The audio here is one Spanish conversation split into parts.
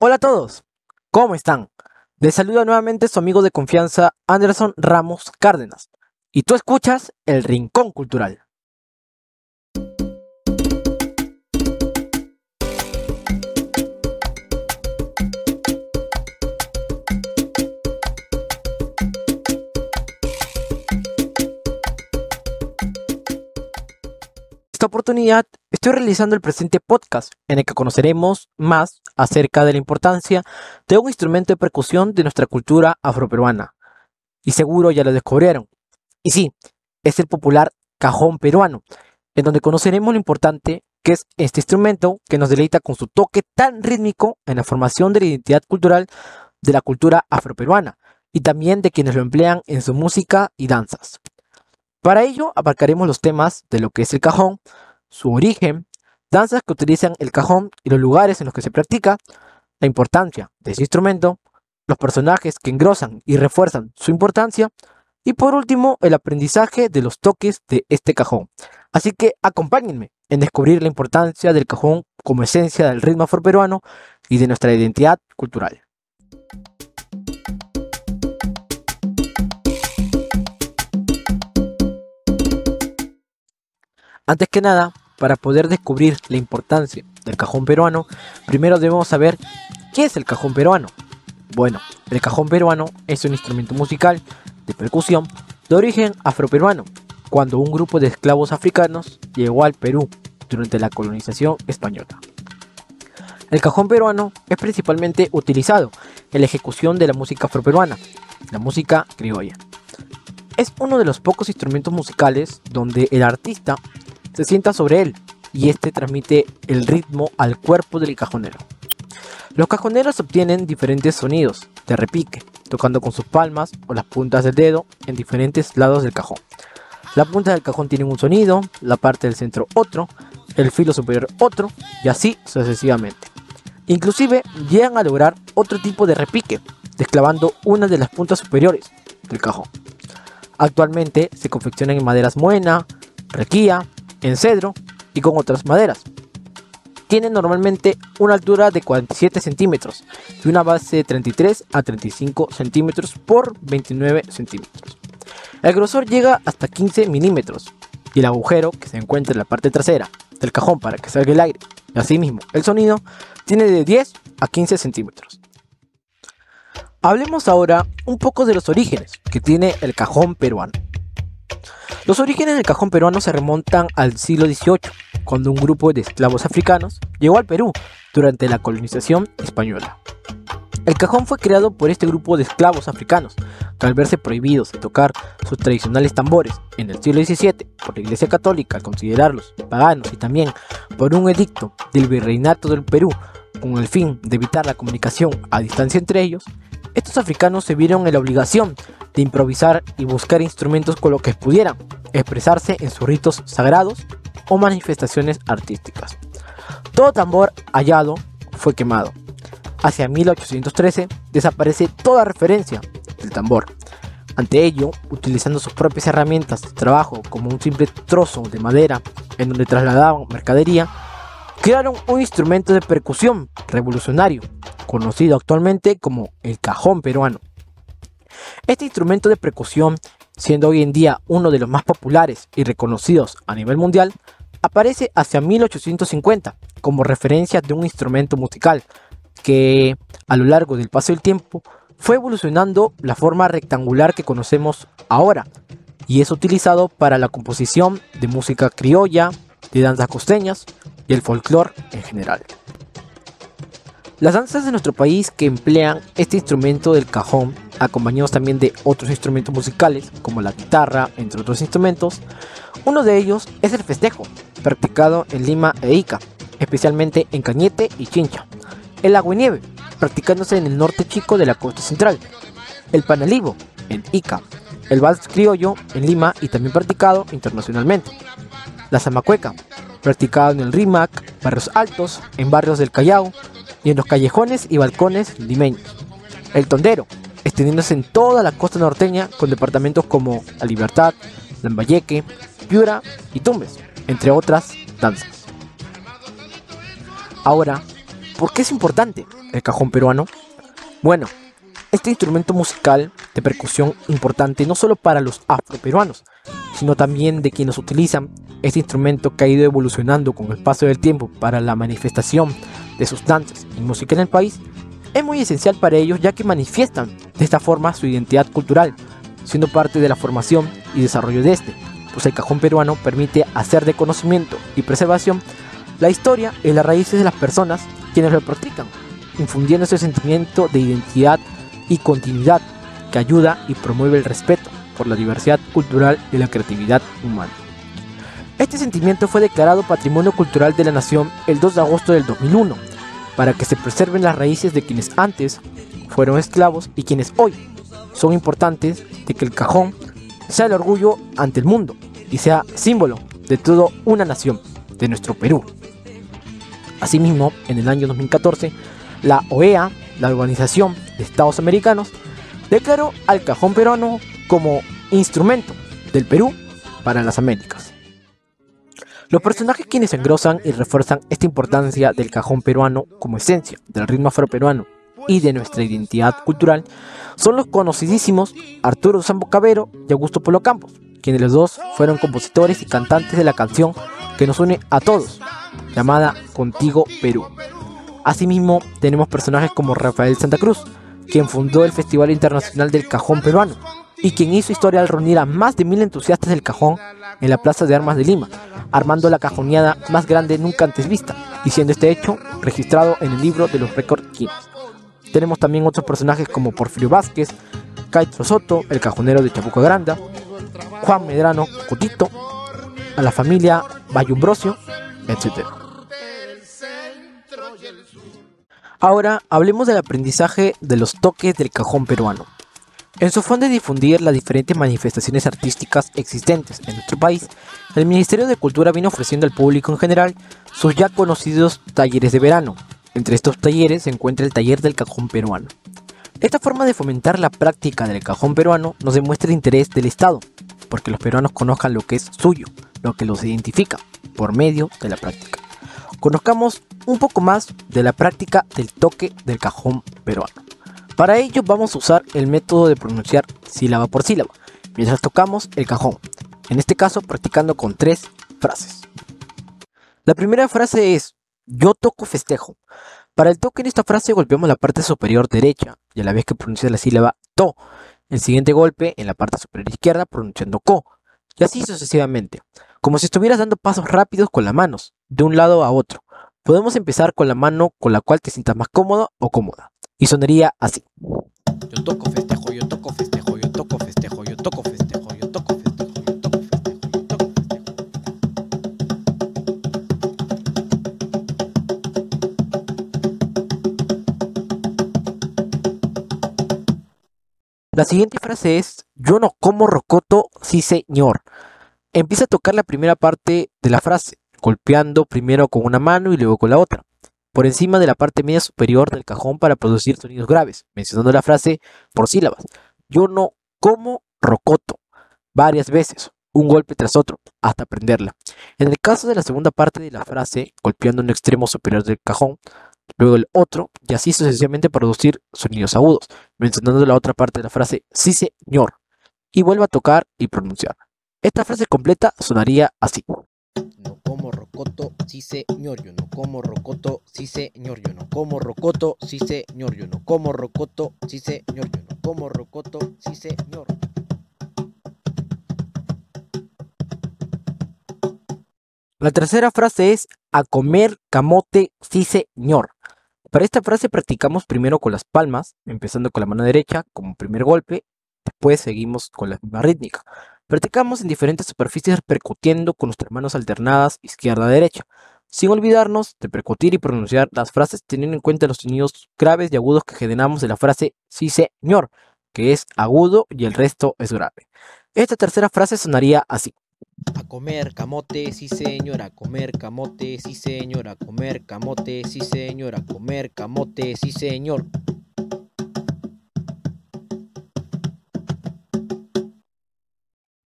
Hola a todos, ¿cómo están? Les saluda nuevamente su amigo de confianza Anderson Ramos Cárdenas y tú escuchas El Rincón Cultural. Esta oportunidad estoy realizando el presente podcast en el que conoceremos más acerca de la importancia de un instrumento de percusión de nuestra cultura afroperuana. Y seguro ya lo descubrieron. Y sí, es el popular cajón peruano, en donde conoceremos lo importante que es este instrumento que nos deleita con su toque tan rítmico en la formación de la identidad cultural de la cultura afroperuana y también de quienes lo emplean en su música y danzas. Para ello abarcaremos los temas de lo que es el cajón, su origen, danzas que utilizan el cajón y los lugares en los que se practica, la importancia de ese instrumento, los personajes que engrosan y refuerzan su importancia, y por último el aprendizaje de los toques de este cajón. Así que acompáñenme en descubrir la importancia del cajón como esencia del ritmo afroperuano y de nuestra identidad cultural. Antes que nada, para poder descubrir la importancia del cajón peruano, primero debemos saber qué es el cajón peruano. Bueno, el cajón peruano es un instrumento musical de percusión de origen afroperuano, cuando un grupo de esclavos africanos llegó al Perú durante la colonización española. El cajón peruano es principalmente utilizado en la ejecución de la música afroperuana, la música criolla. Es uno de los pocos instrumentos musicales donde el artista se sienta sobre él y este transmite el ritmo al cuerpo del cajonero. Los cajoneros obtienen diferentes sonidos de repique, tocando con sus palmas o las puntas del dedo en diferentes lados del cajón. La punta del cajón tiene un sonido, la parte del centro otro, el filo superior otro y así sucesivamente. Inclusive llegan a lograr otro tipo de repique, desclavando una de las puntas superiores del cajón. Actualmente se confeccionan en maderas muena, requía, en cedro y con otras maderas. Tiene normalmente una altura de 47 centímetros y una base de 33 a 35 centímetros por 29 centímetros. El grosor llega hasta 15 milímetros y el agujero que se encuentra en la parte trasera del cajón para que salga el aire y asimismo el sonido tiene de 10 a 15 centímetros. Hablemos ahora un poco de los orígenes que tiene el cajón peruano. Los orígenes del cajón peruano se remontan al siglo XVIII, cuando un grupo de esclavos africanos llegó al Perú durante la colonización española. El cajón fue creado por este grupo de esclavos africanos, que al verse prohibidos de tocar sus tradicionales tambores en el siglo XVII por la Iglesia Católica al considerarlos paganos y también por un edicto del Virreinato del Perú con el fin de evitar la comunicación a distancia entre ellos, estos africanos se vieron en la obligación de improvisar y buscar instrumentos con los que pudieran expresarse en sus ritos sagrados o manifestaciones artísticas. Todo tambor hallado fue quemado. Hacia 1813 desaparece toda referencia del tambor. Ante ello, utilizando sus propias herramientas de trabajo como un simple trozo de madera en donde trasladaban mercadería, crearon un instrumento de percusión revolucionario, conocido actualmente como el cajón peruano. Este instrumento de percusión siendo hoy en día uno de los más populares y reconocidos a nivel mundial, aparece hacia 1850 como referencia de un instrumento musical que a lo largo del paso del tiempo fue evolucionando la forma rectangular que conocemos ahora y es utilizado para la composición de música criolla, de danzas costeñas y el folclore en general. Las danzas de nuestro país que emplean este instrumento del cajón acompañados también de otros instrumentos musicales como la guitarra, entre otros instrumentos. Uno de ellos es el festejo, practicado en Lima e Ica, especialmente en Cañete y Chincha. El agua y nieve, practicándose en el norte chico de la costa central. El panalivo, en Ica. El vals criollo, en Lima y también practicado internacionalmente. La zamacueca, practicado en el Rimac, barrios altos, en barrios del Callao y en los callejones y balcones limeños. El tondero, extendiéndose en toda la costa norteña con departamentos como La Libertad, Lambayeque, Piura y Tumbes, entre otras danzas. Ahora, ¿por qué es importante el cajón peruano? Bueno, este instrumento musical de percusión importante no solo para los afroperuanos, sino también de quienes utilizan este instrumento que ha ido evolucionando con el paso del tiempo para la manifestación de sus danzas y música en el país, es muy esencial para ellos ya que manifiestan de esta forma su identidad cultural, siendo parte de la formación y desarrollo de este, pues el cajón peruano permite hacer de conocimiento y preservación la historia y las raíces de las personas quienes lo practican, infundiendo ese sentimiento de identidad y continuidad que ayuda y promueve el respeto por la diversidad cultural y la creatividad humana. Este sentimiento fue declarado Patrimonio Cultural de la Nación el 2 de agosto del 2001, para que se preserven las raíces de quienes antes fueron esclavos y quienes hoy son importantes de que el cajón sea el orgullo ante el mundo y sea símbolo de toda una nación, de nuestro Perú. Asimismo, en el año 2014, la OEA, la Organización de Estados Americanos, declaró al cajón peruano como instrumento del Perú para las Américas. Los personajes quienes engrosan y refuerzan esta importancia del cajón peruano como esencia del ritmo afroperuano y de nuestra identidad cultural son los conocidísimos Arturo Sambo Cabero y Augusto Polo Campos, quienes los dos fueron compositores y cantantes de la canción que nos une a todos, llamada Contigo Perú. Asimismo, tenemos personajes como Rafael Santa Cruz, quien fundó el Festival Internacional del Cajón Peruano, y quien hizo historia al reunir a más de mil entusiastas del cajón en la Plaza de Armas de Lima, armando la cajoneada más grande nunca antes vista, y siendo este hecho registrado en el libro de los récords Guinness. Tenemos también otros personajes como Porfirio Vázquez, Caitro Soto, el cajonero de Chapuco Granda, Juan Medrano, Cotito, a la familia Bayumbrosio, etc. Ahora hablemos del aprendizaje de los toques del cajón peruano. En su afán de difundir las diferentes manifestaciones artísticas existentes en nuestro país, el Ministerio de Cultura vino ofreciendo al público en general sus ya conocidos talleres de verano. Entre estos talleres se encuentra el taller del cajón peruano. Esta forma de fomentar la práctica del cajón peruano nos demuestra el interés del Estado, porque los peruanos conozcan lo que es suyo, lo que los identifica, por medio de la práctica. Conozcamos un poco más de la práctica del toque del cajón peruano. Para ello vamos a usar el método de pronunciar sílaba por sílaba, mientras tocamos el cajón, en este caso practicando con tres frases. La primera frase es yo toco festejo. Para el toque en esta frase golpeamos la parte superior derecha y a la vez que pronuncia la sílaba to. El siguiente golpe en la parte superior izquierda pronunciando ko. Y así sucesivamente, como si estuvieras dando pasos rápidos con las manos, de un lado a otro. Podemos empezar con la mano con la cual te sientas más cómodo o cómoda. Y sonaría así. Yo toco festejo, yo toco festejo, yo toco festejo, yo toco festejo, yo toco festejo, yo toco festejo, yo toco festejo. La siguiente frase es, yo no como rocoto, sí señor. Empieza a tocar la primera parte de la frase, golpeando primero con una mano y luego con la otra, por encima de la parte media superior del cajón para producir sonidos graves, mencionando la frase por sílabas. Yo no como rocoto, varias veces, un golpe tras otro, hasta aprenderla. En el caso de la segunda parte de la frase, golpeando un extremo superior del cajón, luego el otro, y así sucesivamente producir sonidos agudos, mencionando la otra parte de la frase sí señor, y vuelve a tocar y pronunciar. Esta frase completa sonaría así. Rocoto, sí señor, como rocoto, sí señor, como rocoto, sí señor, como rocoto, sí señor, como rocoto, sí señor. La tercera frase es a comer camote, sí señor. Para esta frase practicamos primero con las palmas, empezando con la mano derecha como primer golpe, después seguimos con la misma rítmica. Practicamos en diferentes superficies percutiendo con nuestras manos alternadas izquierda-derecha, sin olvidarnos de percutir y pronunciar las frases teniendo en cuenta los sonidos graves y agudos que generamos de la frase sí señor, que es agudo y el resto es grave. Esta tercera frase sonaría así. A comer camote, sí señor, a comer camote, sí señor, a comer camote, sí señor, a comer camote, sí señor.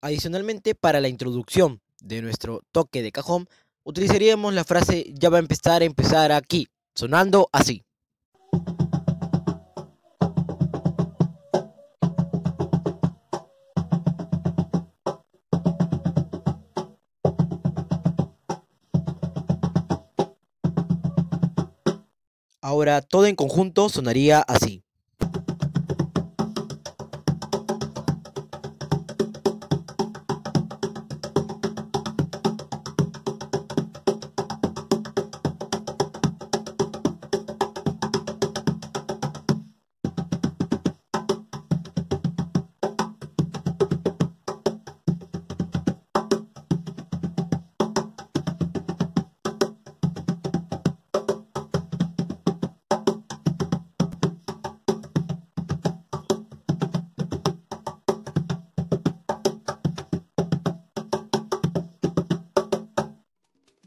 Adicionalmente, para la introducción de nuestro toque de cajón, utilizaríamos la frase ya va a empezar a empezar aquí, sonando así. Ahora todo en conjunto sonaría así.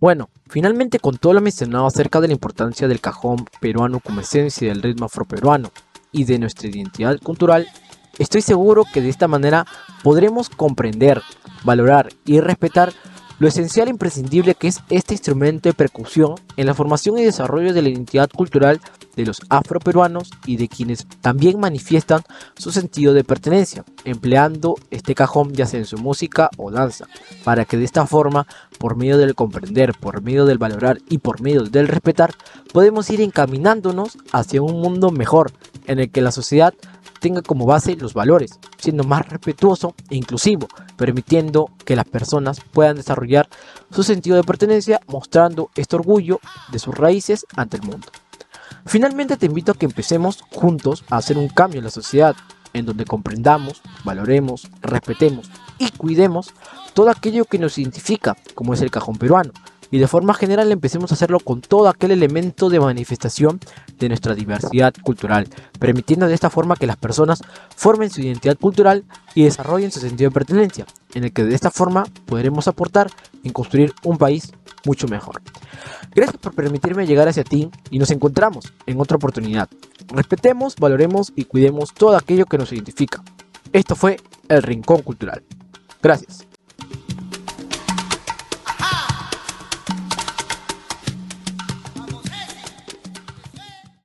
Bueno, finalmente con todo lo mencionado acerca de la importancia del cajón peruano como esencia del ritmo afroperuano y de nuestra identidad cultural, estoy seguro que de esta manera podremos comprender, valorar y respetar lo esencial e imprescindible que es este instrumento de percusión en la formación y desarrollo de la identidad cultural de los afroperuanos y de quienes también manifiestan su sentido de pertenencia, empleando este cajón ya sea en su música o danza, para que de esta forma, por medio del comprender, por medio del valorar y por medio del respetar, podemos ir encaminándonos hacia un mundo mejor, en el que la sociedad tenga como base los valores, siendo más respetuoso e inclusivo, permitiendo que las personas puedan desarrollar su sentido de pertenencia, mostrando este orgullo de sus raíces ante el mundo. Finalmente te invito a que empecemos juntos a hacer un cambio en la sociedad, en donde comprendamos, valoremos, respetemos y cuidemos todo aquello que nos identifica, como es el cajón peruano, y de forma general empecemos a hacerlo con todo aquel elemento de manifestación de nuestra diversidad cultural, permitiendo de esta forma que las personas formen su identidad cultural y desarrollen su sentido de pertenencia, en el que de esta forma podremos aportar en construir un país mucho mejor. Gracias por permitirme llegar hacia ti y nos encontramos en otra oportunidad. Respetemos, valoremos y cuidemos todo aquello que nos identifica. Esto fue El Rincón Cultural. Gracias.